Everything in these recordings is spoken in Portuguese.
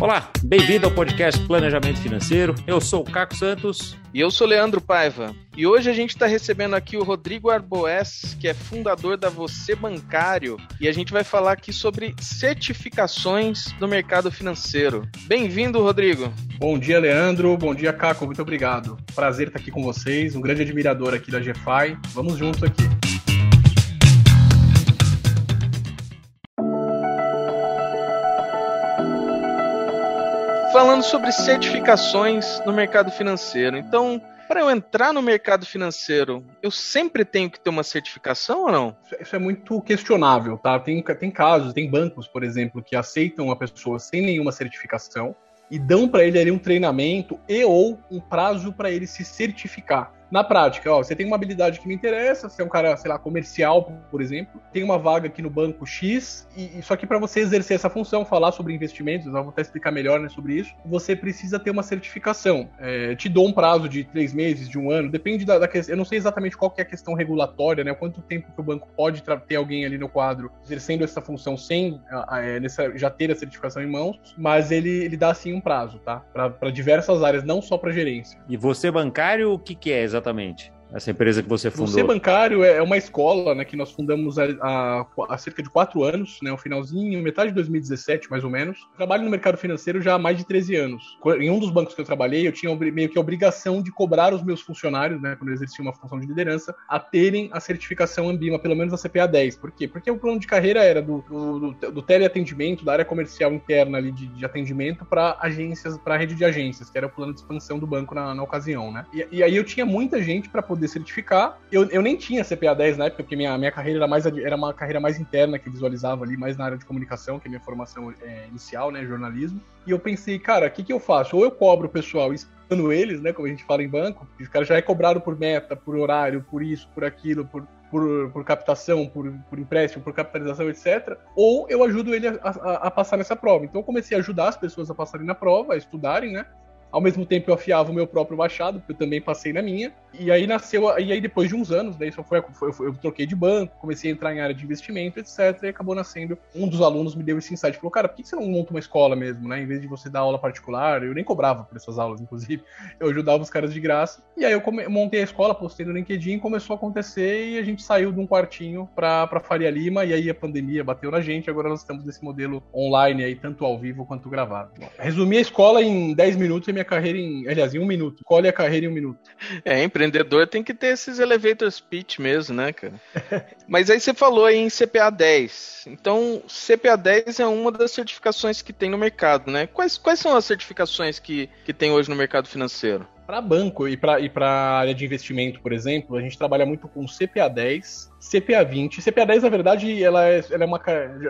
Olá, bem-vindo ao podcast Planejamento Financeiro. Eu sou o Caco Santos. E eu sou Leandro Paiva. E hoje a gente está recebendo aqui o Rodrigo Arboes, que é fundador da Você Bancário. E a gente vai falar aqui sobre certificações no mercado financeiro. Bem-vindo, Rodrigo. Bom dia, Leandro. Bom dia, Caco. Muito obrigado. Prazer estar aqui com vocês. Um grande admirador aqui da GFI. Vamos juntos aqui. Falando sobre certificações no mercado financeiro. Então, para eu entrar no mercado financeiro, eu sempre tenho que ter uma certificação ou não? Isso é muito questionável, tá? Tem, tem casos, tem bancos, por exemplo, que aceitam a pessoa sem nenhuma certificação e dão para ele ali um treinamento e ou um prazo para ele se certificar na prática, ó, você tem uma habilidade que me interessa, você é um cara, sei lá, comercial, por exemplo, tem uma vaga aqui no banco X, e, só que para você exercer essa função, falar sobre investimentos, eu vou até explicar melhor né, sobre isso, você precisa ter uma certificação. É, te dou um prazo de três meses, de um ano, depende da, questão. Eu não sei exatamente qual é a questão regulatória, né? Quanto tempo que o banco pode ter alguém ali no quadro exercendo essa função sem é, nessa, já ter a certificação em mãos, mas ele, ele dá sim um prazo, tá? Para diversas áreas, não só para gerência. E você bancário, o que, que é exatamente? Exatamente? Essa empresa que você fundou? Você Bancário é, é uma escola né, que nós fundamos há, há, cerca de quatro anos, né, o finalzinho, metade de 2017, mais ou menos. Trabalho no mercado financeiro já há mais de 13 anos. Em um dos bancos que eu trabalhei, eu tinha meio que a obrigação de cobrar os meus funcionários, né, quando eu exercia uma função de liderança, a terem a certificação Ambima, pelo menos a CPA 10. Por quê? Porque o plano de carreira era do, do, do, teleatendimento, da área comercial interna ali de, de atendimento para agências, para a rede de agências, que era o plano de expansão do banco na, na ocasião, né? E, e aí eu tinha muita gente para poder poder certificar. Eu, eu nem tinha CPA 10 na época, porque minha, minha carreira era, mais, era uma carreira mais interna que visualizava ali, mais na área de comunicação, que é minha formação é, inicial, né, jornalismo. E eu pensei, cara, o que, que eu faço? Ou eu cobro o pessoal explicando eles, né, como a gente fala em banco, os caras já é cobrado por meta, por horário, por isso, por aquilo, por, por, por, captação, por, por, empréstimo, por capitalização, etc. Ou eu ajudo ele a, a, a, passar nessa prova. Então eu comecei a ajudar as pessoas a passarem na prova, a estudarem, né? Ao mesmo tempo eu afiava o meu próprio machado, porque eu também passei na minha. E aí nasceu, e aí depois de uns anos, daí só foi, foi, eu troquei de banco, comecei a entrar em área de investimento, etc. E acabou nascendo. Um dos alunos me deu esse insight, falou, cara, por que você não monta uma escola mesmo, né? Em vez de você dar aula particular, eu nem cobrava por essas aulas, inclusive. Eu ajudava os caras de graça. E aí eu montei a escola, postei no LinkedIn, começou a acontecer e a gente saiu de um quartinho pra, pra Faria Lima, e aí a pandemia bateu na gente, agora nós estamos nesse modelo online aí, tanto ao vivo quanto gravado. Resumi a escola em 10 minutos e minha carreira em, aliás, em um minuto. Colhe a carreira em um minuto. É, empreendedor tem que ter esses elevator speech mesmo, né, cara? Mas aí você falou aí em CPA 10. Então, CPA 10 é uma das certificações que tem no mercado, né? Quais, quais são as certificações que, que tem hoje no mercado financeiro? Para banco e para e área de investimento, por exemplo, a gente trabalha muito com CPA 10, CPA 20. CPA 10, na verdade, ela é, ela é uma.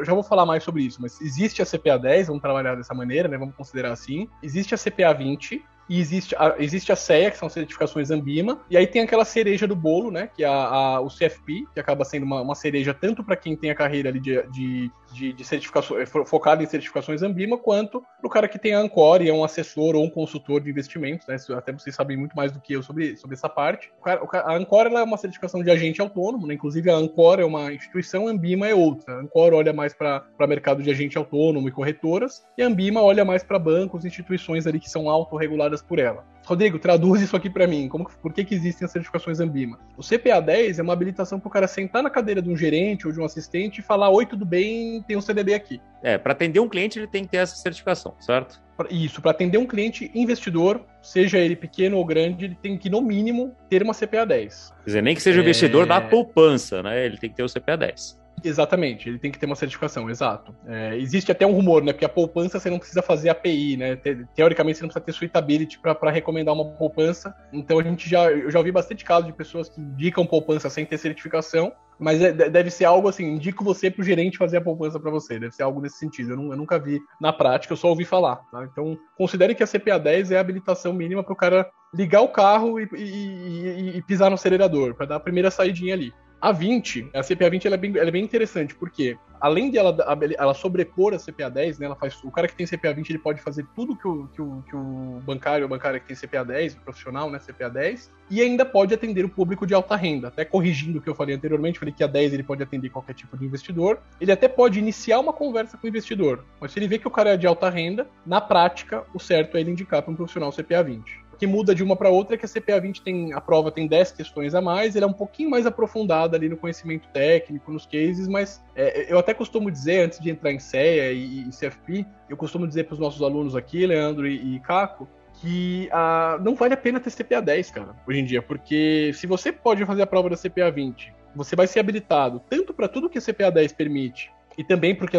Já vou falar mais sobre isso, mas existe a CPA 10, vamos trabalhar dessa maneira, né? Vamos considerar assim. Existe a CPA 20, e existe a, existe a CEA, que são certificações Ambima, e aí tem aquela cereja do bolo, né, que é a, a o CFP, que acaba sendo uma, uma cereja tanto para quem tem a carreira ali de, de, de, de certificações, focada em certificações Ambima, quanto para o cara que tem a Ancor e é um assessor ou um consultor de investimentos, né, até vocês sabem muito mais do que eu sobre, sobre essa parte. O cara, a Ancor ela é uma certificação de agente autônomo, né, inclusive a Ancor é uma instituição, a Ambima é outra. A Ancor olha mais para mercado de agente autônomo e corretoras, e a Ambima olha mais para bancos, instituições ali que são autorreguladas por ela. Rodrigo, traduz isso aqui para mim. Como, por que, que existem as certificações Ambima? O CPA 10 é uma habilitação para o cara sentar na cadeira de um gerente ou de um assistente e falar: Oi, tudo bem? Tem um CDB aqui. É, para atender um cliente ele tem que ter essa certificação, certo? Isso, para atender um cliente investidor, seja ele pequeno ou grande, ele tem que, no mínimo, ter uma CPA 10. Quer dizer, nem que seja é... investidor da poupança, né? Ele tem que ter o CPA 10. Exatamente, ele tem que ter uma certificação, exato. É, existe até um rumor, né? Porque a poupança você não precisa fazer API, né? Te, teoricamente você não precisa ter suitability para recomendar uma poupança. Então a gente já, eu já ouvi bastante casos de pessoas que indicam poupança sem ter certificação, mas é, deve ser algo assim, indico você pro gerente fazer a poupança para você, deve ser algo nesse sentido. Eu, não, eu, nunca vi na prática, eu só ouvi falar. Tá? Então considere que a CPA 10 é a habilitação mínima para o cara ligar o carro e, e, e, e pisar no acelerador, para dar a primeira saidinha ali. A 20, a CPA 20 ela é, bem, ela é bem interessante, porque além de ela, ela sobrepor a CPA 10, né, ela faz, o cara que tem CPA 20 ele pode fazer tudo que o, que o, que o bancário, o bancário que tem CPA 10, o profissional, né, CPA 10, e ainda pode atender o público de alta renda. Até corrigindo o que eu falei anteriormente, falei que a 10 ele pode atender qualquer tipo de investidor. Ele até pode iniciar uma conversa com o investidor, mas se ele vê que o cara é de alta renda, na prática, o certo é ele indicar para um profissional CPA 20 que muda de uma para outra é que a CPA 20 tem a prova tem 10 questões a mais, ele é um pouquinho mais aprofundada ali no conhecimento técnico, nos cases, mas é, eu até costumo dizer antes de entrar em CEA e, e CFP, eu costumo dizer para os nossos alunos aqui, Leandro e, e Caco, que ah, não vale a pena ter CPA 10, cara, hoje em dia, porque se você pode fazer a prova da CPA 20, você vai ser habilitado tanto para tudo que a CPA 10 permite, e também porque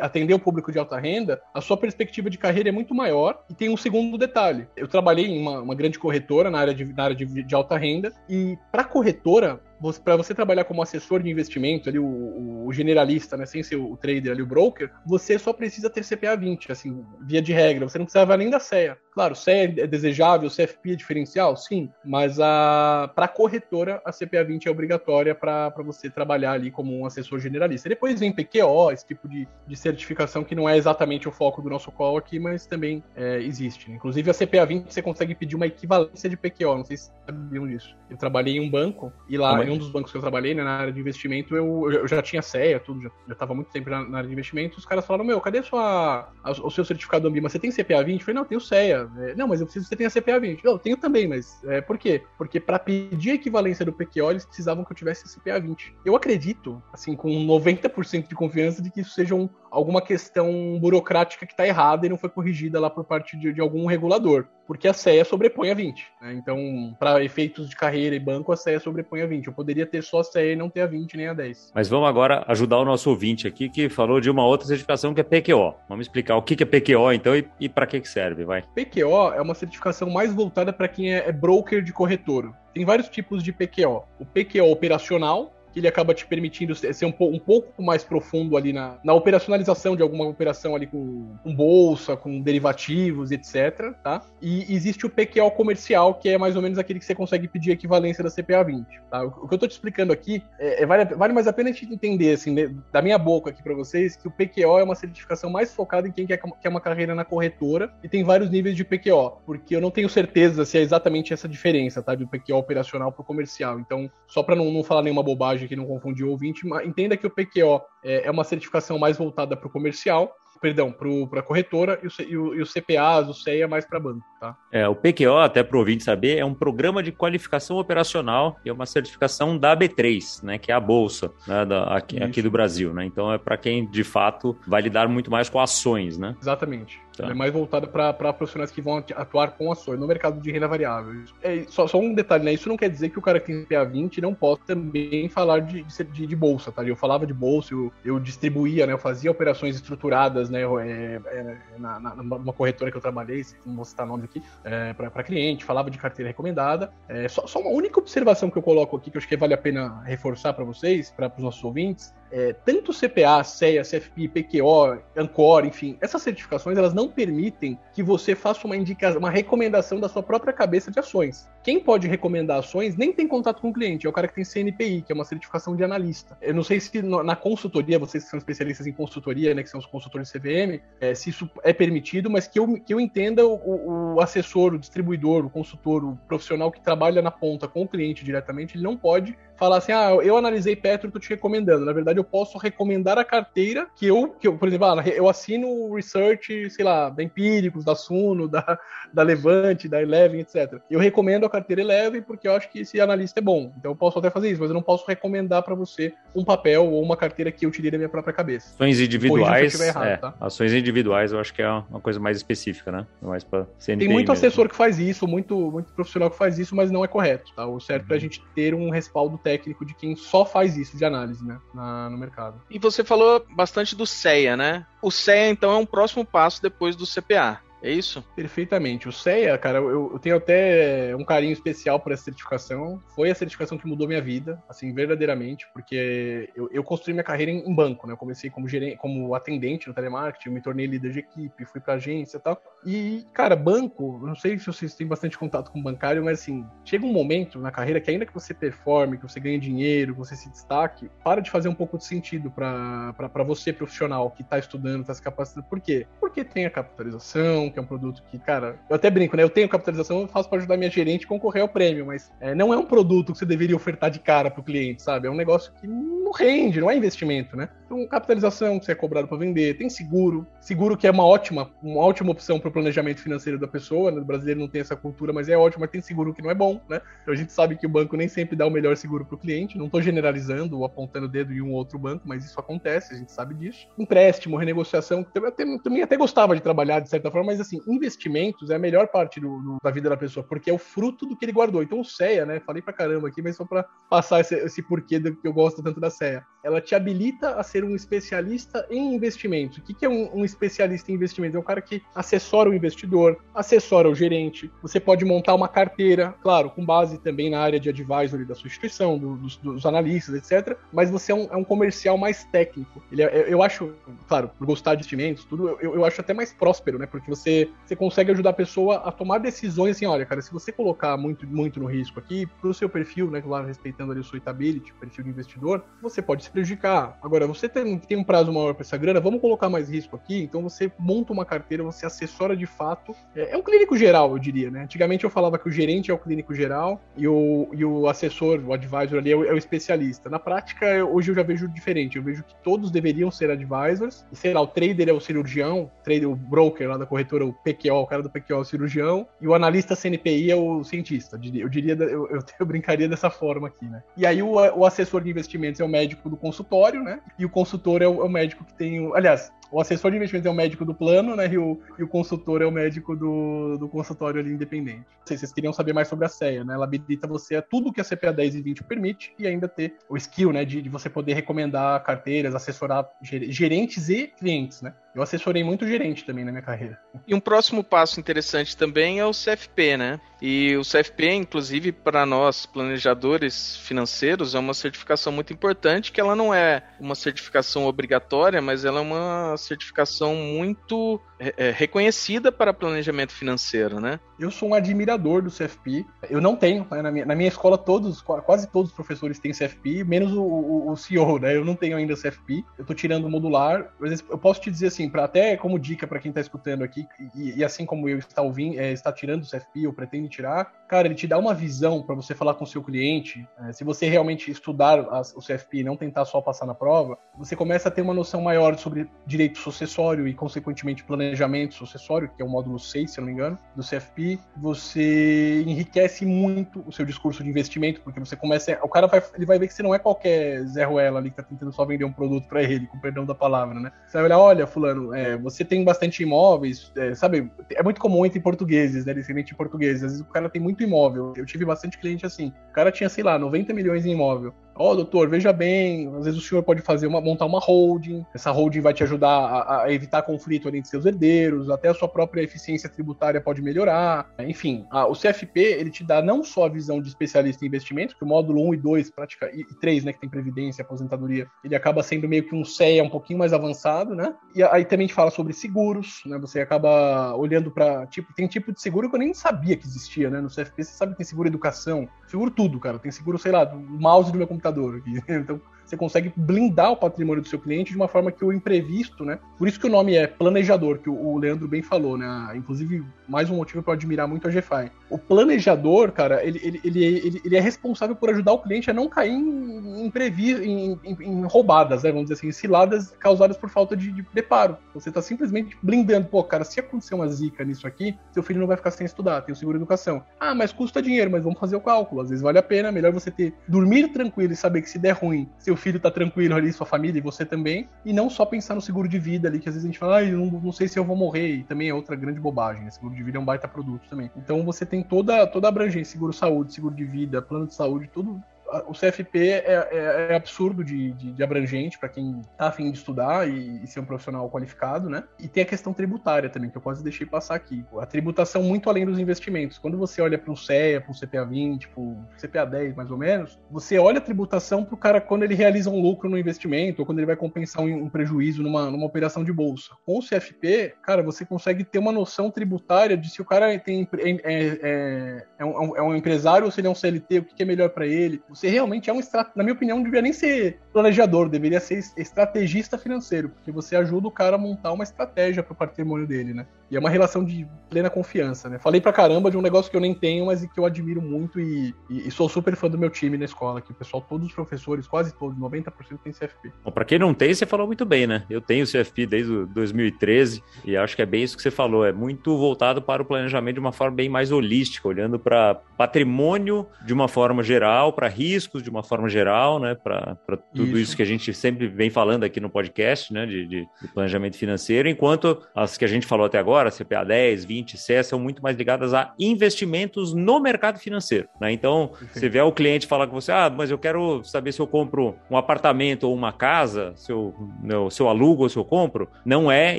atender o público de alta renda, a sua perspectiva de carreira é muito maior. E tem um segundo detalhe: eu trabalhei em uma, uma grande corretora na área de, na área de, de alta renda, e para corretora, para você trabalhar como assessor de investimento, ali, o, o, generalista, né, sem ser o trader ali, o broker, você só precisa ter CPA 20, assim, via de regra. Você não precisava nem da CEA. Claro, CEA é desejável, CFP é diferencial, sim, mas a para corretora a CPA 20 é obrigatória para você trabalhar ali como um assessor generalista. Depois vem PQO, esse tipo de, de certificação que não é exatamente o foco do nosso call aqui, mas também é, existe. Né? Inclusive a CPA 20 você consegue pedir uma equivalência de PQO, não sei se sabiam disso. Eu trabalhei em um banco e lá em um dos bancos que eu trabalhei, né, na área de investimento, eu, eu já tinha CEA, tudo, já, já tava muito tempo na, na, área de investimento, os caras falaram, meu, cadê sua, a, o seu certificado do Ambima? Você tem CPA 20? Eu falei, não, eu tenho CEA. É, não, mas eu preciso que você tenha CPA 20. Não, eu tenho também, mas é, por quê? Porque para pedir a equivalência do PQO, eles precisavam que eu tivesse CPA 20. Eu acredito, assim, com 90% de confiança de que isso seja um, alguma questão burocrática que está errada e não foi corrigida lá por parte de, de algum regulador. Porque a CEA sobrepõe a 20. Né? Então, para efeitos de carreira e banco, a CEA sobrepõe a 20. Eu poderia ter só a CEA e não ter a 20 nem a 10. Mas vamos agora ajudar o nosso ouvinte aqui que falou de uma outra certificação que é PQO. Vamos explicar o que é PQO então e, e para que, que serve, vai. PQO é uma certificação mais voltada para quem é, é broker de corretora. Tem vários tipos de PQO. O PQO operacional, que ele acaba te permitindo ser um, um pouco mais profundo ali na, na operacionalização de alguma operação ali com, com, bolsa, com derivativos, etc. Tá? E existe o PQO comercial, que é mais ou menos aquele que você consegue pedir equivalência da CPA 20. Tá? O, o que eu estou te explicando aqui é, é, vale, vale mais a pena a gente entender, assim, né, da minha boca aqui para vocês, que o PQO é uma certificação mais focada em quem quer, quer uma carreira na corretora e tem vários níveis de PQO, porque eu não tenho certeza se é exatamente essa diferença, tá? Do PQO operacional para o comercial. Então, só para não, não falar nenhuma bobagem que não confundir o ouvinte, entenda que o PQO é, é uma certificação mais voltada para o comercial, perdão, para a corretora e o, e, o, e o o CEA mais para banco, tá? É, o PQO, até para o ouvinte saber, é um programa de qualificação operacional e é uma certificação da B3, né, que é a bolsa né, da, aqui, aqui, do Brasil, né? Então é para quem de fato vai lidar muito mais com ações, né? Exatamente. Tá. é mais voltada para profissionais que vão atuar com ações no mercado de renda variável. É, só, só, um detalhe, né? Isso não quer dizer que o cara que tem PA 20 não possa também falar de, de, de bolsa, tá? Eu falava de bolsa, eu, eu, distribuía, né? Eu fazia operações estruturadas, né? É, é, na, na, numa corretora que eu trabalhei, não vou citar nome aqui, é, para cliente, falava de carteira recomendada. É, só, só uma única observação que eu coloco aqui, que eu acho que vale a pena reforçar para vocês, para os nossos ouvintes, é, tanto CPA, CEA, CFP, PQO, Ancor, enfim, essas certificações elas não permitem que você faça uma indicação, uma recomendação da sua própria cabeça de ações. Quem pode recomendar ações nem tem contato com o cliente, é o cara que tem CNPI, que é uma certificação de analista. Eu não sei se na consultoria, vocês que são especialistas em consultoria, né, que são os consultores de CVM, é, se isso é permitido, mas que eu, que eu entenda o, o assessor, o distribuidor, o consultor, o profissional que trabalha na ponta com o cliente diretamente, ele não pode falar assim, ah, eu analisei Petro, tô te recomendando. Na verdade, eu posso recomendar a carteira que eu, que eu por exemplo, ah, eu assino o research, sei lá, da Empíricos, da Suno, da, da Levante, da Eleven, etc. Eu recomendo a carteira Eleven porque eu acho que esse analista é bom. Então eu posso até fazer isso, mas eu não posso recomendar para você um papel ou uma carteira que eu tirei da minha própria cabeça. Ações individuais, errado, é, tá? ações individuais eu acho que é uma coisa mais específica, né? Mais para Tem muito mesmo. assessor que faz isso, muito, muito profissional que faz isso, mas não é correto, tá? O certo uhum. é a uhum. gente ter um respaldo técnico de quem só faz isso de análise, né, na, no mercado. E você falou bastante do CEA, né? O CEA, então, é um próximo passo depois do CPA. É isso? Perfeitamente. O CEA, cara, eu, eu, tenho até um carinho especial por essa certificação. Foi a certificação que mudou minha vida, assim, verdadeiramente, porque eu, eu construí minha carreira em, em, banco, né? Eu comecei como, gerente, como atendente no telemarketing, me tornei líder de equipe, fui pra agência e tal. E, cara, banco, não sei se vocês têm bastante contato com bancário, mas assim, chega um momento na carreira que ainda que você performe, que você ganhe dinheiro, que você se destaque, para de fazer um pouco de sentido para você, profissional, que tá estudando, tá se capacitando. Por quê? Porque tem a capitalização, que é um produto que, cara, eu até brinco, né? Eu tenho capitalização, eu faço para ajudar minha gerente a concorrer ao prêmio, mas é, não é um produto que você deveria ofertar de cara pro cliente, sabe? É um negócio que não rende, não é investimento, né? Então, capitalização que você é cobrado para vender, tem seguro, seguro que é uma ótima, uma ótima opção para o planejamento financeiro da pessoa, né? O brasileiro não tem essa cultura, mas é ótimo, mas tem seguro que não é bom, né? Então a gente sabe que o banco nem sempre dá o melhor seguro para o cliente, não estou generalizando ou apontando o dedo em um ou outro banco, mas isso acontece, a gente sabe disso. Empréstimo, renegociação, eu também até gostava de trabalhar de certa forma, mas assim, investimentos é a melhor parte do, do, da vida da pessoa, porque é o fruto do que ele guardou. Então o CEA, né? Falei pra caramba aqui, mas só para passar esse, esse porquê do que eu gosto tanto da CEA. Ela te habilita a ser um especialista em investimentos. O que, que é um, um especialista em investimentos? É um cara que assessora o investidor, assessora o gerente. Você pode montar uma carteira, claro, com base também na área de advisory da sua instituição, do, dos, dos, analistas, etc. Mas você é um, é um comercial mais técnico. Ele é, eu acho, claro, por gostar de investimentos, tudo, eu, eu acho até mais próspero, né? Porque você, você consegue ajudar a pessoa a tomar decisões assim, olha, cara, se você colocar muito, muito no risco aqui, pro seu perfil, né, claro, respeitando ali o seu stability, o perfil do investidor, você pode se prejudicar. Agora, você tem, tem um prazo maior para essa grana, vamos colocar mais risco aqui, então você monta uma carteira, você assessora de fato. É, é, um clínico geral, eu diria, né? Antigamente eu falava que o gerente é o clínico geral e o, e o assessor, o advisor ali é o, é o especialista. Na prática, hoje eu já vejo diferente. Eu vejo que todos deveriam ser advisors, e sei lá, o trader é o cirurgião, o, trader, o broker lá da corretora, o PQO, o cara do PQO o cirurgião, e o analista CNPI é o cientista. Eu diria, eu, eu, eu brincaria dessa forma aqui, né? E aí o, o assessor de investimentos é o médico do consultório, né? E o consultor é o, é o médico que tem. O, aliás, o assessor de investimentos é o médico do plano, né? E o, e o consultor é o médico do, do consultório ali independente. Se vocês queriam saber mais sobre a CEA, né? Ela habilita você a tudo que a CPA 10 e 20 permite e ainda ter o skill, né? De, de você poder recomendar carteiras, assessorar gerentes e clientes, né? Eu assessorei muito gerente também na minha carreira. E um próximo passo interessante também é o CFP, né? E o CFP, inclusive, para nós planejadores financeiros, é uma certificação muito importante, que ela não é uma certificação obrigatória, mas ela é uma certificação muito é, é, reconhecida para planejamento financeiro, né? Eu sou um admirador do CFP. Eu não tenho, né? na, minha, na, minha, escola todos, quase todos os professores têm CFP, menos o, o, o CEO, né? Eu não tenho ainda CFP. Eu estou tirando o modular. Eu posso te dizer assim, para até como dica para quem está escutando aqui, e, e, assim como eu está ouvindo, é, está tirando o CFP ou pretende tirar, cara, ele te dá uma visão para você falar com o seu cliente. É, se você realmente estudar as, o CFP e não tentar só passar na prova, você começa a ter uma noção maior sobre direito sucessório e, consequentemente, planejamento sucessório, que é o módulo 6, se eu não me engano, do CFP. Você enriquece muito o seu discurso de investimento, porque você começa. O cara vai, ele vai ver que você não é qualquer Zé Ruela ali que está tentando só vender um produto para ele, com perdão da palavra, né? Você vai olhar, olha, fulano, é, você tem bastante imóveis, é, sabe? É muito comum entre portugueses, né? Descendente de portugueses. Às vezes o cara tem muito imóvel. Eu tive bastante cliente assim. O cara tinha, sei lá, 90 milhões em imóvel. Ó, oh, doutor, veja bem, às vezes o senhor pode fazer uma, montar uma holding, essa holding vai te ajudar a, a evitar conflito entre seus herdeiros, até a sua própria eficiência tributária pode melhorar. Enfim, a, o CFP, ele te dá não só a visão de especialista em investimentos, que o módulo 1 e 2, prática, e, e 3, né, que tem previdência, aposentadoria, ele acaba sendo meio que um CEA um pouquinho mais avançado, né? E aí também gente fala sobre seguros, né? Você acaba olhando para tipo, tem tipo de seguro que eu nem sabia que existia, né? No CFP você sabe que tem seguro educação, seguro tudo, cara. Tem seguro, sei lá, do mouse do meu computador aqui. Então, você consegue blindar o patrimônio do seu cliente de uma forma que o imprevisto, né? Por isso que o nome é planejador, que o Leandro bem falou, né? Inclusive, mais um motivo para admirar muito a GFI. O planejador, cara, ele, ele, ele, ele, é responsável por ajudar o cliente a não cair em, imprevisto, em, em, em, roubadas, né? Vamos dizer assim, ciladas causadas por falta de, de preparo. Você está simplesmente blindando. Pô, cara, se acontecer uma zica nisso aqui, seu filho não vai ficar sem estudar, tem o seguro educação. Ah, mas custa dinheiro, mas vamos fazer o cálculo. Às vezes vale a pena, melhor você ter dormir tranquilo e saber que se der ruim, seu filho tá tranquilo ali, sua família e você também, e não só pensar no seguro de vida ali, que às vezes a gente fala, ah, não, não sei se eu vou morrer, e também é outra grande bobagem, né? Seguro de vida é um baita produto também. Então você tem toda, toda a abrangência, seguro saúde, seguro de vida, plano de saúde, tudo o CFP é, é, é absurdo de, de, de abrangente para quem tá afim de estudar e, e, ser um profissional qualificado, né? E tem a questão tributária também, que eu quase deixei passar aqui. A tributação muito além dos investimentos. Quando você olha para um CEA, para um CPA 20, para um CPA 10 mais ou menos, você olha a tributação para o cara quando ele realiza um lucro no investimento ou quando ele vai compensar um, um prejuízo numa, numa operação de bolsa. Com o CFP, cara, você consegue ter uma noção tributária de se o cara tem, é, é, é, um, é um empresário ou se ele é um CLT, o que é melhor para ele. Realmente é um, na minha opinião, não deveria nem ser planejador, deveria ser estrategista financeiro, porque você ajuda o cara a montar uma estratégia para o patrimônio dele, né? E é uma relação de plena confiança, né? Falei pra caramba de um negócio que eu nem tenho, mas que eu admiro muito e, e, e sou super fã do meu time na escola, que o pessoal, todos os professores, quase todos, 90% tem CFP. Bom, pra quem não tem, você falou muito bem, né? Eu tenho CFP desde 2013 e acho que é bem isso que você falou, é muito voltado para o planejamento de uma forma bem mais holística, olhando para patrimônio de uma forma geral, para riscos de uma forma geral, né? Para tudo isso. isso. que a gente sempre vem falando aqui no podcast, né? De, de, de planejamento financeiro, enquanto as que a gente falou até agora, CPA 10, 20, CE, são muito mais ligadas a investimentos no mercado financeiro. Né? Então, você vê o cliente falar com você, ah, mas eu quero saber se eu compro um apartamento ou uma casa, se eu, meu, se eu alugo ou se eu compro, não é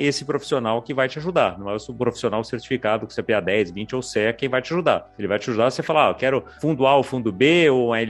esse profissional que vai te ajudar. Não é o profissional certificado com CPA 10, 20 ou CE quem vai te ajudar. Ele vai te ajudar você falar, ah, eu quero fundo A ou fundo B, ou a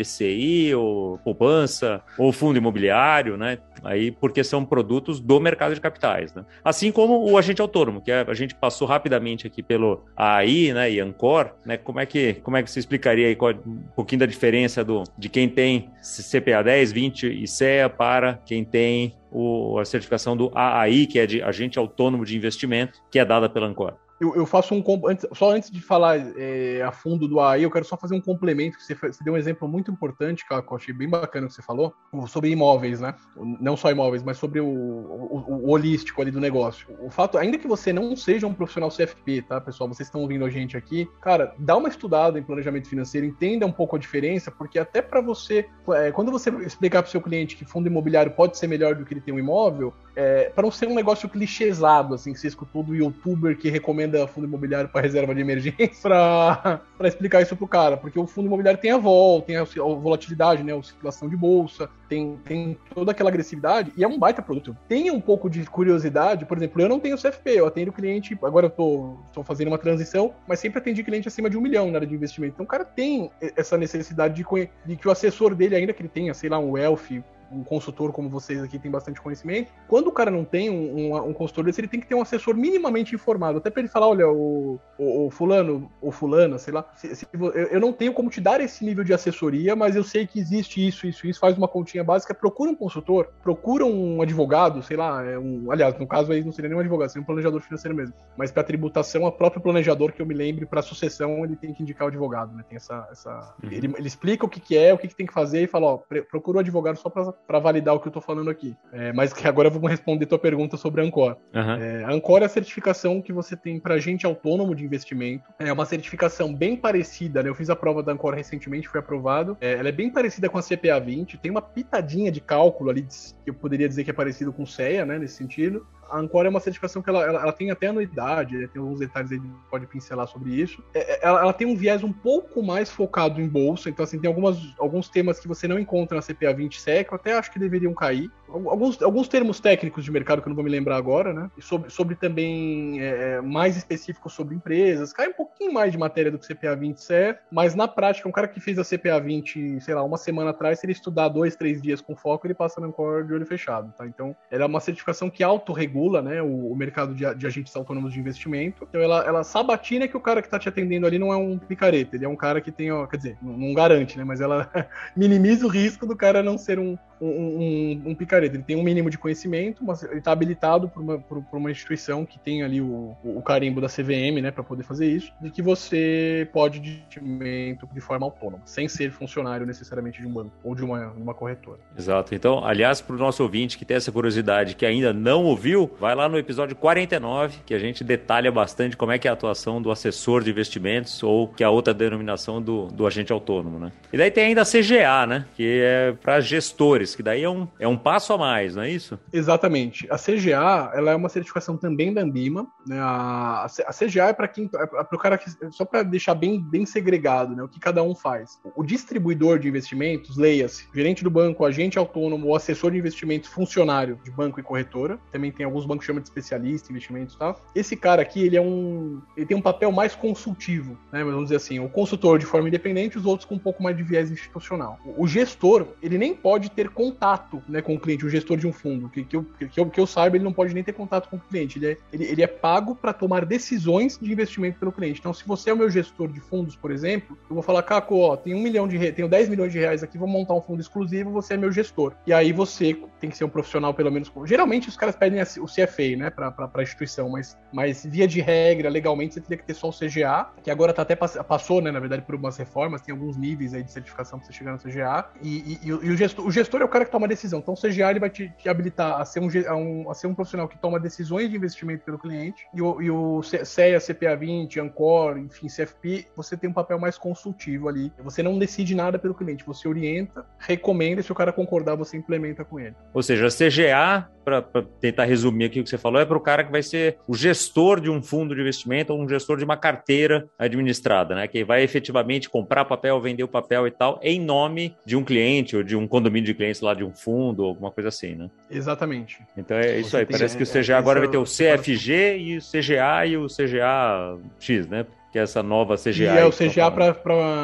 Ou poupança, ou fundo imobiliário, né? Aí, porque são produtos do mercado de capitais, né? Assim como o agente autônomo, que é, a gente passou rapidamente aqui pelo AI, né, e Ancor, né? Como é que, como é que você explicaria aí qual, um pouquinho da diferença do, de quem tem CPA 10, 20 e CEA para quem tem o, a certificação do AI, que é de agente autônomo de investimento, que é dada pela Ancor? Eu, eu faço um. Só antes de falar é, a fundo do AI, eu quero só fazer um complemento, que você, você deu um exemplo muito importante, que eu achei bem bacana que você falou, sobre imóveis, né? Não só imóveis, mas sobre o, o, o, holístico ali do negócio. O fato, ainda que você não seja um profissional CFP, tá, pessoal? Vocês estão ouvindo a gente aqui, cara, dá uma estudada em planejamento financeiro, entenda um pouco a diferença, porque até para você. É, quando você explicar para o seu cliente que fundo imobiliário pode ser melhor do que ele tem um imóvel, é, para não ser um negócio clichêsado, assim, que você escutou do youtuber que recomenda fundo imobiliário para reserva de emergência, para explicar isso pro cara, porque o fundo imobiliário tem a vol, tem a, volatilidade, né, a oscilação de bolsa, tem, tem toda aquela agressividade, e é um baita produto. Tenha um pouco de curiosidade, por exemplo, eu não tenho CFP, eu atendo cliente, agora eu tô, tô fazendo uma transição, mas sempre atendi cliente acima de um milhão na área de investimento. Então o cara tem essa necessidade de, de que o assessor dele, ainda que ele tenha, sei lá, um wealth, um consultor como vocês aqui tem bastante conhecimento. Quando o cara não tem um, um, um consultor desse, ele tem que ter um assessor minimamente informado, até para ele falar, olha, o, o, o, fulano, ou fulana, sei lá, se, se, eu, eu, não tenho como te dar esse nível de assessoria, mas eu sei que existe isso, isso, isso, faz uma continha básica, procura um consultor, procura um advogado, sei lá, é um, aliás, no caso aí não seria nem um advogado, seria um planejador financeiro mesmo, mas para tributação, a próprio planejador que eu me lembre para sucessão, ele tem que indicar o advogado, né? Tem essa, essa... Uhum. Ele, ele, explica o que, que é, o que, que tem que fazer e fala, ó, procura o advogado só para para validar o que eu tô falando aqui. É, mas que agora vamos responder tua pergunta sobre a Ancor. Uhum. É, a Ancor é a certificação que você tem para agente autônomo de investimento. É uma certificação bem parecida, né? Eu fiz a prova da Ancor recentemente, foi aprovado. É, ela é bem parecida com a CPA 20, tem uma pitadinha de cálculo ali, que eu poderia dizer que é parecido com o CEA, né? Nesse sentido a Ancora é uma certificação que ela, ela, ela tem até anuidade, né? tem alguns detalhes aí que pode pincelar sobre isso. É, é, ela, ela, tem um viés um pouco mais focado em bolsa, então assim, tem algumas, alguns temas que você não encontra na CPA 20 SEC, eu até acho que deveriam cair. Alguns, alguns termos técnicos de mercado que eu não vou me lembrar agora, né? E sobre, sobre também é, é mais específicos sobre empresas. Cai um pouquinho mais de matéria do que CPA 20 SE, mas na prática, um cara que fez a CPA 20, sei lá, uma semana atrás, se ele estudar dois, três dias com foco, ele passa na Ancor de olho fechado, tá? Então, ela é uma certificação que autorregula regula né, o, o mercado de, de, agentes autônomos de investimento. Então ela, ela sabatina que o cara que está te atendendo ali não é um picareta, ele é um cara que tem, ó, quer dizer, não, não garante, né? Mas ela minimiza o risco do cara não ser um, um, um, picareta. Ele tem um mínimo de conhecimento, mas ele está habilitado por uma, por, por, uma instituição que tem ali o, o carimbo da CVM, né, para poder fazer isso, de que você pode de investimento de forma autônoma, sem ser funcionário necessariamente de um banco ou de uma, uma corretora. Exato. Então, aliás, para o nosso ouvinte que tem essa curiosidade, que ainda não ouviu, vai lá no episódio 49, que a gente detalha bastante como é que é a atuação do assessor de investimentos ou que é a outra denominação do, do agente autônomo, né? E daí tem ainda a CGA, né, que é para gestores 2, que daí é um, é um passo a mais, não é isso? Exatamente. A CGA, ela é uma certificação também da Ambima, né? A, a CGA é para quem, é para o cara que, só para deixar bem, bem segregado, né? O que cada um faz. O distribuidor de investimentos, leia-se, gerente do banco, agente autônomo, assessor de investimentos, funcionário de banco e corretora. Também tem alguns bancos que chamam de especialista investimentos tal. Esse cara aqui, ele é um, ele tem um papel mais consultivo, né? Vamos dizer assim, o consultor de forma independente, os outros com um pouco mais de viés institucional. O gestor, ele nem pode ter contato, né, com o cliente, o gestor de um fundo, que, que, eu, que, eu, que eu saiba, ele não pode nem ter contato com o cliente. Ele é, ele, ele é pago para tomar decisões de investimento pelo cliente. Então, se você é o meu gestor de fundos, por exemplo, eu vou falar, Caco, ó, tem um milhão de reais, tenho 10 milhões de reais aqui, vou montar um fundo exclusivo, você é meu gestor. E aí você tem que ser um profissional, pelo menos. Geralmente os caras pedem o CFA, né, para a instituição, mas, mas via de regra, legalmente, você teria que ter só o CGA, que agora tá até passou, né, na verdade, por umas reformas, tem alguns níveis aí de certificação para você chegar no CGA. E, e, e o, gestor, o, gestor, é o cara que toma decisão. Então, o CGA ele vai te, te habilitar a ser, um, a, um, a ser um profissional que toma decisões de investimento pelo cliente. E o, e o CEA, CPA 20, Ancor, enfim, CFP, você tem um papel mais consultivo ali. Você não decide nada pelo cliente, você orienta, recomenda, e se o cara concordar, você implementa com ele. Ou seja, CGA, para tentar resumir aqui o que você falou, é para o cara que vai ser o gestor de um fundo de investimento ou um gestor de uma carteira administrada, né? Que vai efetivamente comprar papel, vender o papel e tal, em nome de um cliente ou de um condomínio de clientes lá de um fundo, alguma coisa assim, né? Exatamente. Então é isso aí. Parece que o CGA é, agora vai ter o CFG e o CGA e o CGA X, né? Que é essa nova CGA. E é o CGA para.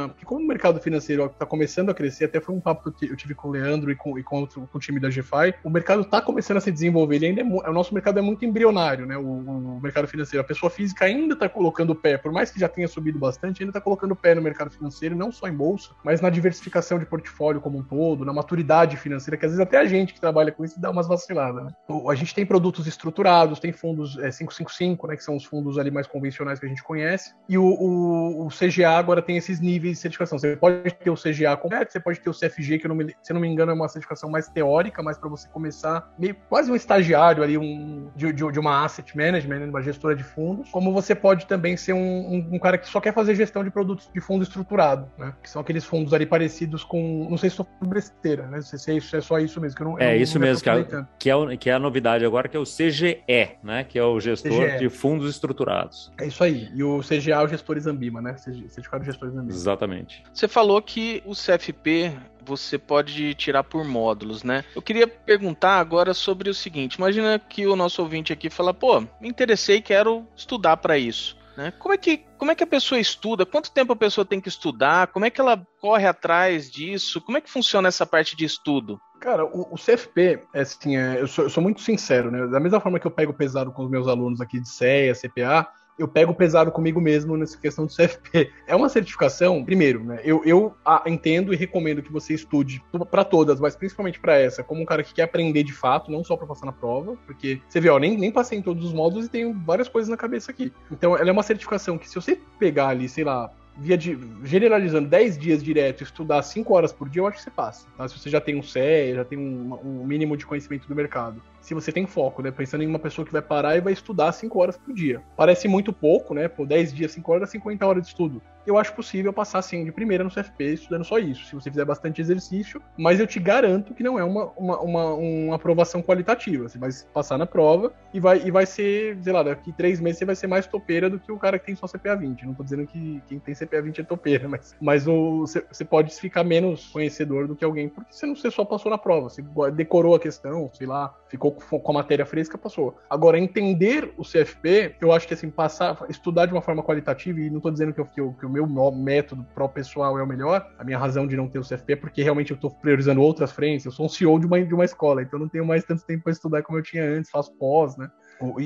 Porque como o mercado financeiro está começando a crescer, até foi um papo que eu tive com o Leandro e com, e com, outro, com o time da GFI, o mercado está começando a se desenvolver. Ele ainda é, o nosso mercado é muito embrionário, né? O, o mercado financeiro. A pessoa física ainda está colocando o pé, por mais que já tenha subido bastante, ainda está colocando o pé no mercado financeiro, não só em bolsa, mas na diversificação de portfólio como um todo, na maturidade financeira, que às vezes até a gente que trabalha com isso dá umas vaciladas. Né? A gente tem produtos estruturados, tem fundos é, 555, né? Que são os fundos ali mais convencionais que a gente conhece. E e o, o, o, CGA agora tem esses níveis de certificação. Você pode ter o CGA completo, você pode ter o CFG, que, não me, se eu não me engano, é uma certificação mais teórica, mais para você começar, meio, quase um estagiário ali um, de, de, de uma asset management, né, uma gestora de fundos. Como você pode também ser um, um, um, cara que só quer fazer gestão de produtos de fundo estruturado, né? Que são aqueles fundos ali parecidos com. Não sei se estou besteira, né? Se, se, é só isso mesmo. Que eu não, é eu não, isso não mesmo, que é, que, é, que é a novidade agora, que é o CGE, né? Que é o gestor CGE. de fundos estruturados. É isso aí. E o CGA é o gestores Ambima, né? Certificado de gestores Ambima. Exatamente. Você falou que o CFP você pode tirar por módulos, né? Eu queria perguntar agora sobre o seguinte: imagina que o nosso ouvinte aqui fala, pô, me interessei, quero estudar para isso. Né? Como, é que, como é que a pessoa estuda? Quanto tempo a pessoa tem que estudar? Como é que ela corre atrás disso? Como é que funciona essa parte de estudo? Cara, o, o CFP, é assim, é, eu, sou, eu, sou, muito sincero, né? Da mesma forma que eu pego pesado com os meus alunos aqui de CEA, CPA, eu pego pesado comigo mesmo nessa questão do CFP. É uma certificação, primeiro, né? Eu, eu a, entendo e recomendo que você estude para todas, mas principalmente para essa, como um cara que quer aprender de fato, não só para passar na prova, porque você vê, ó, nem, nem passei em todos os módulos e tenho várias coisas na cabeça aqui. Então, ela é uma certificação que se você pegar ali, sei lá, via de, generalizando 10 dias direto, estudar 5 horas por dia, eu acho que você passa. Tá? Se você já tem um CE, já tem um, um mínimo de conhecimento do mercado se você tem foco, né? Pensando em uma pessoa que vai parar e vai estudar 5 horas por dia. Parece muito pouco, né? Por 10 dias, 5 horas, 50 horas de estudo. Eu acho possível passar, assim, de primeira no CFP estudando só isso, se você fizer bastante exercício, mas eu te garanto que não é uma, uma, uma, uma aprovação qualitativa. Você vai passar na prova e vai, e vai ser, sei lá, daqui três meses você vai ser mais topeira do que o cara que tem só CPA 20. Não tô dizendo que quem tem CPA 20 é topeira, mas, mas você pode ficar menos conhecedor do que alguém, porque você não você só passou na prova, você decorou a questão, sei lá, ficou com a matéria fresca, passou. Agora, entender o CFP, eu acho que assim, passar, estudar de uma forma qualitativa, e não estou dizendo que, eu, que, eu, que, o meu método pro pessoal é o melhor, a minha razão de não ter o CFP é porque realmente eu estou priorizando outras frentes, eu sou um CEO de uma, de uma escola, então não tenho mais tanto tempo para estudar como eu tinha antes, faço pós, né?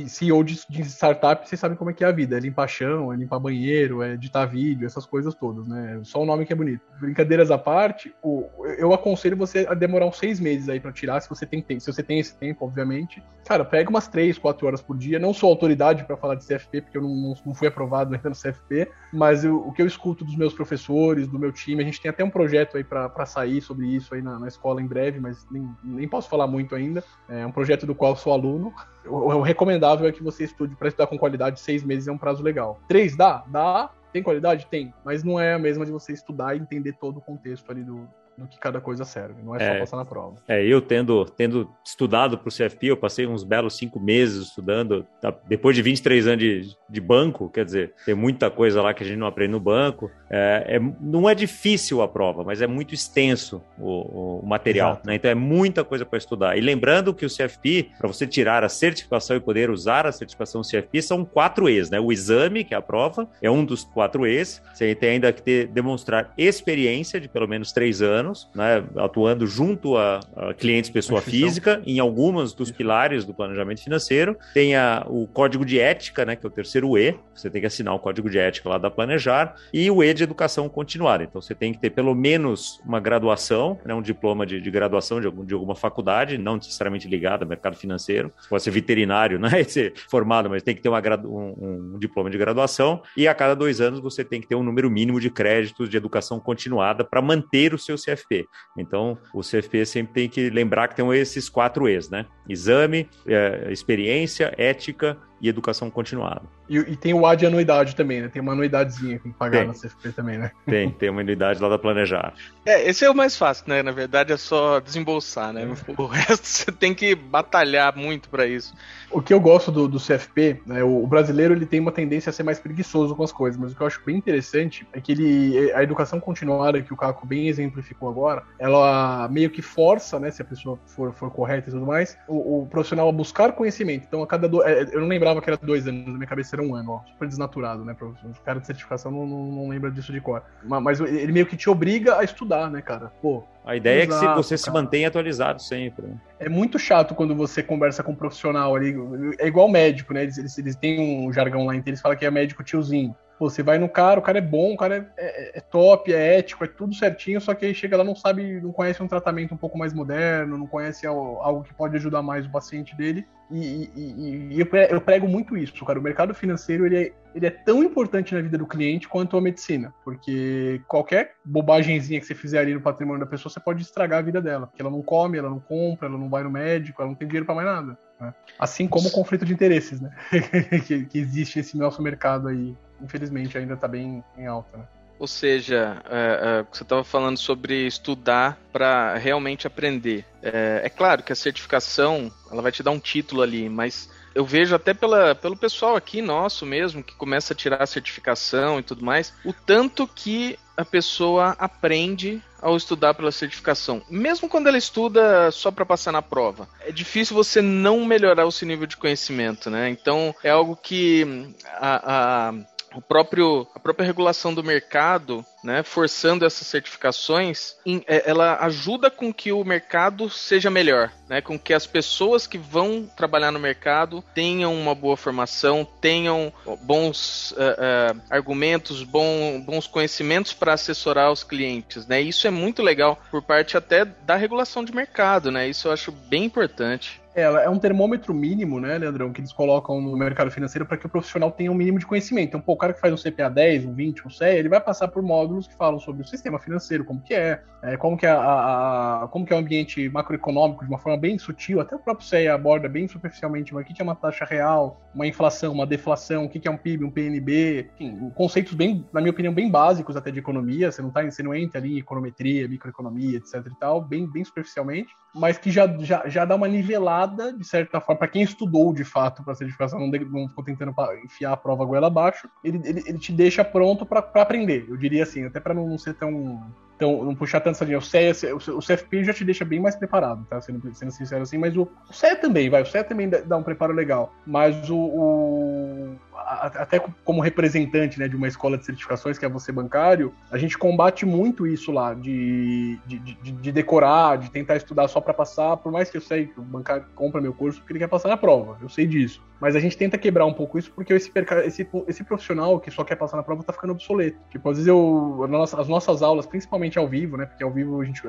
CEO de, de, startup, vocês sabem como é que é a vida. É limpar chão, é limpar banheiro, é editar vídeo, essas coisas todas, né? Só o nome que é bonito. Brincadeiras à parte, o, eu aconselho você a demorar uns seis meses aí para tirar, se você tem tempo. Se você tem esse tempo, obviamente. Cara, pega umas três, quatro horas por dia. Não sou autoridade para falar de CFP, porque eu não, não, fui aprovado ainda no CFP, mas eu, o que eu escuto dos meus professores, do meu time, a gente tem até um projeto aí para sair sobre isso aí na, na, escola em breve, mas nem, nem posso falar muito ainda. É um projeto do qual sou aluno o, recomendável é que você estude para estudar com qualidade, seis meses é um prazo legal. Três dá? Dá. Tem qualidade? Tem. Mas não é a mesma de você estudar e entender todo o contexto ali do, do que cada coisa serve. Não é, é só passar na prova. É, eu tendo, tendo estudado para o CFP, eu passei uns belos cinco meses estudando, tá, depois de 23 anos de, de banco, quer dizer, tem muita coisa lá que a gente não aprende no banco. É, é não é difícil a prova, mas é muito extenso o, o material, né? Então é muita coisa para estudar. E lembrando que o CFP, para você tirar a certificação e poder usar a certificação CFP, são quatro E's, né? O exame, que é a prova, é um dos quatro E's. Você tem ainda que ter, demonstrar experiência de pelo menos três anos, né? Atuando junto a, a clientes pessoa física em algumas dos pilares do planejamento financeiro. Tem a, o código de ética, né? Que é o terceiro E. Você tem que assinar o código de ética lá da Planejar e o E de educação continuada. Então você tem que ter pelo menos uma graduação, né? Um diploma de, de graduação de, algum, de alguma faculdade, não necessariamente ligado ao mercado financeiro. Você pode ser veterinário, né? Ser formado, mas tem que ter uma, um, um diploma de graduação. E a cada dois anos você tem que ter um número mínimo de créditos de educação continuada para manter o seu CFP. Então, o CFP sempre tem que lembrar que tem esses quatro E's, né? Exame, é, experiência, ética e educação continuada. E, e, tem o A de anuidade também, né? Tem uma anuidadezinha que pagar tem. na CFP também, né? Tem, tem uma anuidade lá da Planejar. É, esse é o mais fácil, né? Na verdade é só desembolsar, né? É. O resto você tem que batalhar muito para isso. O que eu gosto do, do CFP, né, o, o, brasileiro ele tem uma tendência a ser mais preguiçoso com as coisas, mas o que eu acho bem interessante é que ele, a educação continuada que o Caco bem exemplificou agora, ela meio que força, né, se a pessoa for, for correta e tudo mais, o, o profissional a buscar conhecimento. Então, a cada do, é, eu não lembrava que era dois anos, na minha cabeça era um ano, ó, super desnaturado, né, o cara de certificação não, não, não lembra disso de cor. Mas, mas ele meio que te obriga a estudar, né, cara? Pô, a ideia Exato, é que você cara. se mantenha atualizado sempre. Né? É muito chato quando você conversa com um profissional ali. É igual médico, né? Eles, eles, eles têm um jargão lá inteiro, eles falam que é médico tiozinho. Você vai no cara, o cara é bom, o cara é, é, é, top, é ético, é tudo certinho, só que aí chega lá não sabe, não conhece um tratamento um pouco mais moderno, não conhece algo que pode ajudar mais o paciente dele. E, e, e, eu prego muito isso, cara. O mercado financeiro ele é, ele é tão importante na vida do cliente quanto a medicina, porque qualquer bobagemzinha que você fizer ali no patrimônio da pessoa, você pode estragar a vida dela, porque ela não come, ela não compra, ela não vai no médico, ela não tem dinheiro para mais nada. Né? Assim como o conflito de interesses, né? que, que, existe esse nosso mercado aí, infelizmente ainda está bem em alta. Né? Ou seja, é, é, você estava falando sobre estudar para realmente aprender. É, é, claro que a certificação ela vai te dar um título ali, mas eu vejo até pela, pelo pessoal aqui nosso mesmo que começa a tirar a certificação e tudo mais, o tanto que a pessoa aprende ao estudar pela certificação, mesmo quando ela estuda só para passar na prova. É difícil você não melhorar o seu nível de conhecimento, né? Então é algo que a, a o próprio, a própria regulação do mercado, né, forçando essas certificações, é, ela ajuda com que o mercado seja melhor, né, com que as pessoas que vão trabalhar no mercado tenham uma boa formação, tenham bons uh, uh, argumentos, bom, bons conhecimentos para assessorar os clientes, né? Isso é muito legal por parte até da regulação de mercado, né? Isso eu acho bem importante. Ela é um termômetro mínimo, né, Leandrão, que eles colocam no mercado financeiro para que o profissional tenha um mínimo de conhecimento. Então, pô, o cara que faz um CPA 10, um 20, um CE, ele vai passar por módulos que falam sobre o sistema financeiro, como que é, é como que é, a, a, como que é o ambiente macroeconômico de uma forma bem sutil, até o próprio CE aborda bem superficialmente, mas o que é uma taxa real, uma inflação, uma deflação, o que é um PIB, um PNB, enfim, conceitos bem, na minha opinião, bem básicos até de economia, você não, tá, você não entra ali em econometria, microeconomia, etc e tal, bem, bem superficialmente, mas que já, já, já dá uma nivelada, de certa forma, para quem estudou de fato para certificação, não, não ficou tentando enfiar a prova goela abaixo, ele, ele, ele te deixa pronto para aprender, eu diria assim, até para não ser tão então, não puxar tanto essa linha. O, CFP já te deixa bem mais preparado, tá? Sendo, sendo sincero assim, mas o, o também, vai. O CE também dá um preparo legal. Mas o, o até como representante né, de uma escola de certificações, que é você bancário, a gente combate muito isso lá, de, de, de, de decorar, de tentar estudar só para passar, por mais que eu sei que o bancário compra meu curso porque ele quer passar na prova, eu sei disso. Mas a gente tenta quebrar um pouco isso porque esse, esse, esse profissional que só quer passar na prova tá ficando obsoleto. Tipo, às vezes eu. As nossas aulas, principalmente ao vivo, né? Porque ao vivo a gente.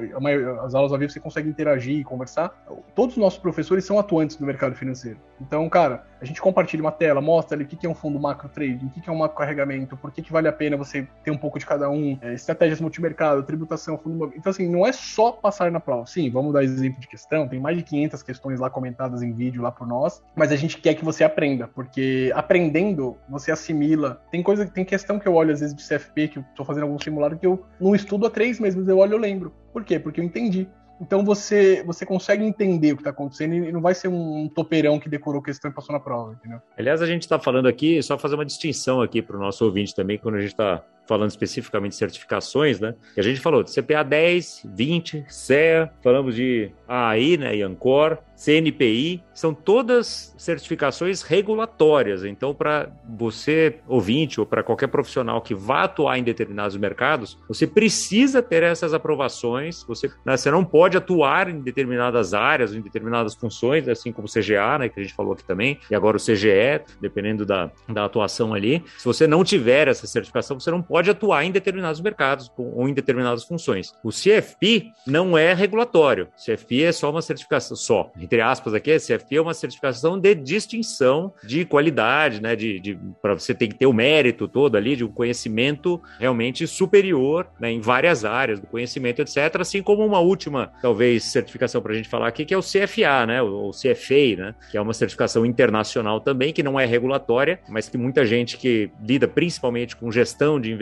As aulas ao vivo você consegue interagir e conversar. Todos os nossos professores são atuantes no mercado financeiro. Então, cara, a gente compartilha uma tela, mostra ali o que é um fundo macro trading, o que é um macro carregamento, por que, que vale a pena você ter um pouco de cada um, é, estratégias multimercado, tributação, fundo. Então, assim, não é só passar na prova. Sim, vamos dar exemplo de questão, tem mais de 500 questões lá comentadas em vídeo lá por nós, mas a gente quer que você aprenda, porque aprendendo, você assimila. Tem coisa, tem questão que eu olho às vezes de CFP, que eu tô fazendo algum simulado, que eu não estudo há três meses, mas eu olho eu lembro. Por quê? Porque eu entendi. Então você, você consegue entender o que está acontecendo e não vai ser um, topeirão que decorou questão e passou na prova, entendeu? Aliás, a gente está falando aqui, só fazer uma distinção aqui para o nosso ouvinte também, quando a gente está falando especificamente de certificações, né? Que a gente falou de CPA 10, 20, CEA, falamos de AI, né, e Ancor, CNPI, são todas certificações regulatórias. Então, para você, ouvinte, ou para qualquer profissional que vá atuar em determinados mercados, você precisa ter essas aprovações. Você, né, você não pode atuar em determinadas áreas, em determinadas funções, assim como o CGA, né, que a gente falou aqui também, e agora o CGE, dependendo da, da atuação ali. Se você não tiver essa certificação, você não pode atuar em determinados mercados ou em determinadas funções. O CFP não é regulatório. CFP é só uma certificação, só, entre aspas aqui, CFP é uma certificação de distinção de qualidade, né? De, de para você ter que ter o mérito todo ali de um conhecimento realmente superior né, em várias áreas do conhecimento, etc. Assim como uma última, talvez, certificação para a gente falar aqui, que é o CFA, né? O, o CFA, né? Que é uma certificação internacional também, que não é regulatória, mas que muita gente que lida principalmente com gestão de investimentos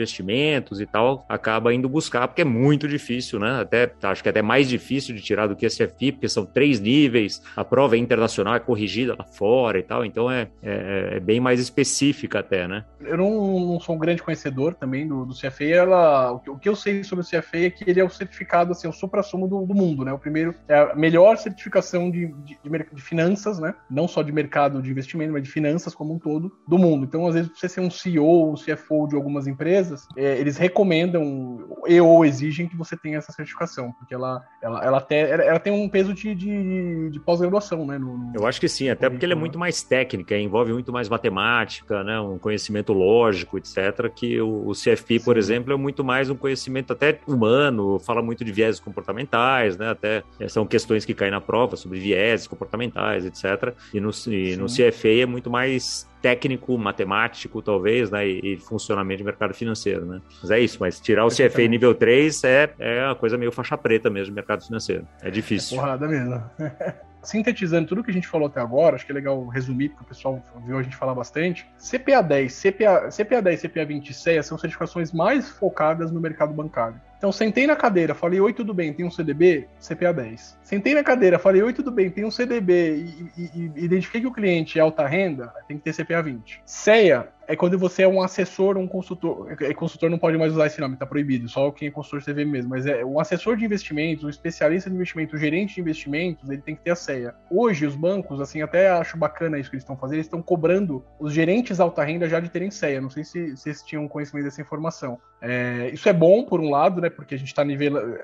e tal acaba indo buscar, porque é muito difícil, né? Até acho que é até mais difícil de tirar do que a CFP, porque são três níveis, a prova é internacional, é corrigida lá fora e tal, então é, é, é bem mais específica até, né? Eu não, não, sou um grande conhecedor também do, do CFA, ela, o, que, eu sei sobre o CFA é que ele é o certificado, assim, o supra-sumo do, do, mundo, né? O primeiro é a melhor certificação de, de, de, finanças, né? Não só de mercado de investimento, mas de finanças como um todo do mundo. Então, às vezes, você ser um CEO, um CFO de algumas empresas, é, eles recomendam e ou exigem que você tenha essa certificação, porque ela, ela, ela, até, ela tem um peso de, de, de pós-graduação, né? No, no... Eu acho que sim, até porque ele é muito mais técnica, envolve muito mais matemática, né? Um conhecimento lógico, etc. Que o, o CFP, sim. por exemplo, é muito mais um conhecimento até humano, fala muito de viéses comportamentais, né? Até é, são questões que caem na prova sobre viéses comportamentais, etc. E no, e no CFA é muito mais técnico, matemático, talvez, né? E, e, funcionamento de mercado financeiro, né? Mas é isso, mas tirar o CFA nível 3 é, é uma coisa meio faixa preta mesmo, mercado financeiro. É difícil. É porrada mesmo. Sintetizando tudo que a gente falou até agora, acho que é legal resumir, porque o pessoal viu a gente falar bastante. CPA 10, CPA, CPA 10 CPA 20 e CEA são certificações mais focadas no mercado bancário. Então, sentei na cadeira, falei, oi, tudo bem, tem um CDB? CPA 10. Sentei na cadeira, falei, oi, tudo bem, tem um CDB e, e, e identifiquei que o cliente é alta renda, tem que ter CPA 20. CEA é quando você é um assessor um consultor. É, consultor não pode mais usar esse nome, tá proibido, só quem é consultor CV mesmo. Mas é um assessor de investimentos, um especialista de investimento, um gerente de investimentos, ele tem que ter a CEA. Hoje, os bancos, assim, até acho bacana isso que eles estão fazendo, eles estão cobrando os gerentes alta renda já de terem CEA. Não sei se, vocês tinham conhecimento dessa informação. É, isso é bom, por um lado, né? Porque a gente está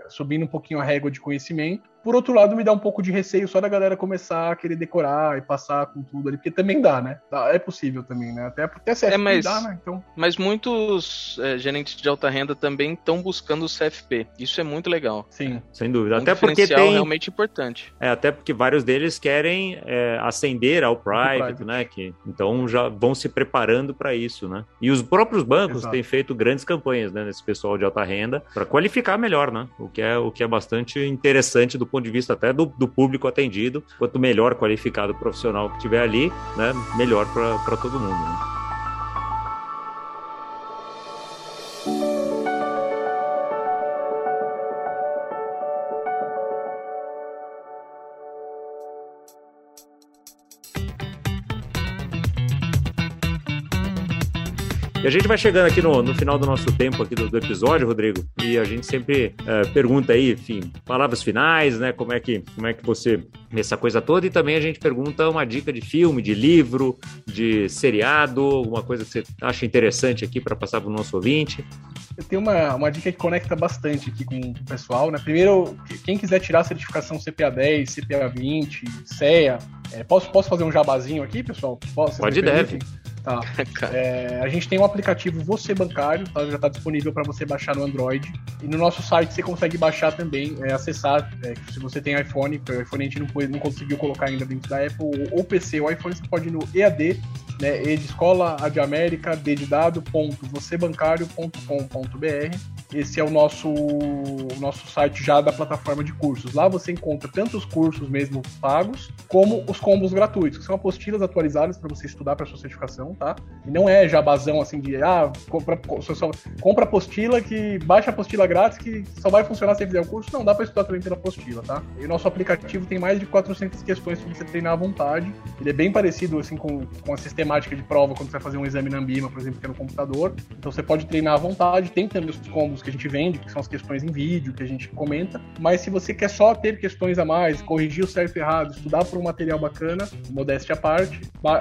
subindo um pouquinho a régua de conhecimento. Por outro lado, me dá um pouco de receio só da galera começar a querer decorar e passar com tudo ali, porque também dá, né? É possível também, né? Até, até CFP é, mas, dá, né? Então... Mas muitos é, gerentes de alta renda também estão buscando o CFP. Isso é muito legal. Sim. Sem dúvida. Um até porque tem... realmente importante. É, até porque vários deles querem é, ascender ao private, private, né? Que, então já vão se preparando para isso, né? E os próprios bancos Exato. têm feito grandes campanhas, né? Nesse pessoal de alta renda para qualificar melhor, né? O que é, o que é bastante interessante do ponto de vista até do, do público atendido. Quanto melhor qualificado o profissional que tiver ali, né, melhor para todo mundo. Né? E a gente vai chegando aqui no, no final do nosso tempo aqui do, do episódio, Rodrigo, e a gente sempre uh, pergunta aí, enfim, palavras finais, né? Como é que, como é que você essa coisa toda e também a gente pergunta uma dica de filme, de livro, de seriado, alguma coisa que você acha interessante aqui para passar para o nosso ouvinte. Eu tenho uma, uma dica que conecta bastante aqui com o pessoal, né? Primeiro, quem quiser tirar a certificação CPA 10, CPA 20, CEA, é, posso, posso fazer um jabazinho aqui, pessoal? Posso, Pode e deve. Tá. É, a gente tem um aplicativo Você Bancário, tá? já está disponível para você baixar no Android. E no nosso site você consegue baixar também, é, acessar. É, se você tem iPhone, o iPhone a gente não, não conseguiu colocar ainda dentro da Apple, ou PC ou iPhone, você pode ir no EAD, né, E de escola, A de América, D de dado, ponto, esse é o nosso, o nosso site já da plataforma de cursos. Lá você encontra tanto os cursos mesmo pagos, como os combos gratuitos, que são apostilas atualizadas para você estudar para sua certificação, tá? E não é jabazão assim de, ah, compra, só, compra apostila que baixa apostila grátis que só vai funcionar se fizer o curso. Não, dá para estudar também pela apostila, tá? E o nosso aplicativo tem mais de 400 questões para você treinar à vontade. Ele é bem parecido assim com, com a sistemática de prova quando você vai fazer um exame na Ambima, por exemplo, que é no computador. Então você pode treinar à vontade, tem também os combos que a gente vende, que são as questões em vídeo, que a gente comenta. Mas se você quer só ter questões a mais, corrigir o certo e errado, estudar por um material bacana, modéstia à parte,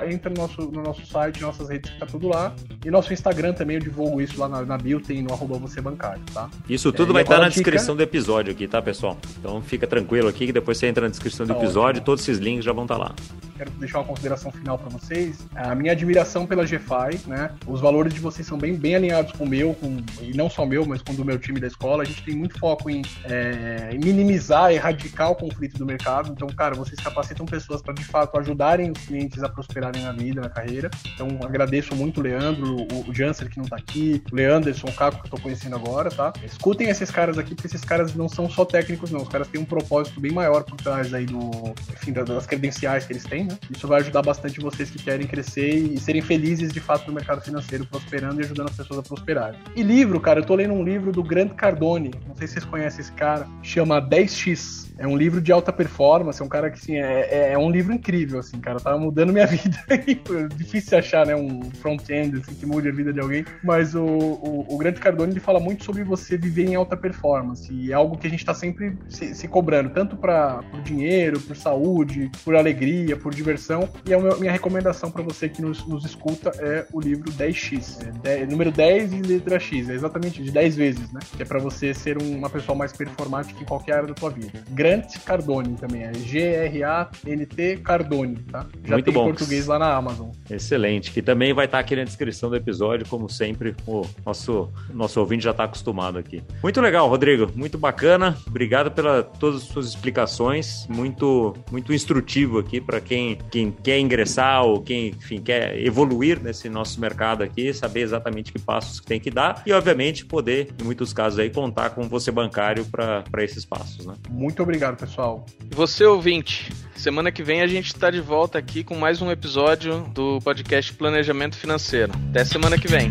entra no nosso, no nosso site, nossas redes, que tá tudo lá. E nosso Instagram também, eu divulgo isso lá na, na bio, tem no arroba você bancário, tá? Isso tudo é, vai estar na dica... descrição do episódio aqui, tá, pessoal? Então fica tranquilo aqui que depois você entra na descrição do tá episódio, ótimo. todos esses links já vão estar tá lá. Quero deixar uma consideração final para vocês. A minha admiração pela GFI, né? Os valores de vocês são bem, bem alinhados com o meu, com, e não só meu, mas com o do meu time da escola. A gente tem muito foco em, é, minimizar, erradicar o conflito do mercado. Então, cara, vocês capacitam pessoas para de fato ajudarem os clientes a prosperarem na vida, na carreira. Então, agradeço muito o Leandro, o, o Janser que não tá aqui, o Leanderson, o Caco que eu tô conhecendo agora, tá? Escutem esses caras aqui, porque esses caras não são só técnicos, não. Os caras têm um propósito bem maior por trás aí do, enfim, das credenciais que eles têm, né? Isso vai ajudar bastante vocês que querem crescer e serem felizes de fato no mercado financeiro, prosperando e ajudando as pessoas a prosperarem. E livro, cara, eu tô lendo um livro do Grant Cardone, não sei se vocês conhecem esse cara, chama 10x. É um livro de alta performance, é um cara que, assim, é, é, é um livro incrível, assim, cara, tá mudando minha vida. Difícil achar, né, um front-end, assim, que mude a vida de alguém, mas o, o, o Grande Cardone, ele fala muito sobre você viver em alta performance, e é algo que a gente tá sempre se, se cobrando, tanto para por dinheiro, por saúde, por alegria, por diversão, e a minha recomendação para você que nos, nos, escuta é o livro 10x, é, é, número 10 e letra X, é exatamente de 10 vezes, né, que é para você ser uma pessoa mais performática em qualquer área da tua vida. Grant Cardone também, é G-R-A-N-T Cardone, tá? Já Muito tem bom. português lá na Amazon. Excelente, que também vai estar aqui na descrição do episódio, como sempre, o nosso, nosso ouvinte já está acostumado aqui. Muito legal, Rodrigo, muito bacana, obrigado pela todas as suas explicações, muito, muito instrutivo aqui para quem, quem quer ingressar ou quem, enfim, quer evoluir nesse nosso mercado aqui, saber exatamente que passos que tem que dar e, obviamente, poder, em muitos casos aí, contar com você bancário para esses passos, né? Muito obrigado obrigado, pessoal. Você ouvinte, semana que vem a gente está de volta aqui com mais um episódio do podcast Planejamento Financeiro. Até semana que vem.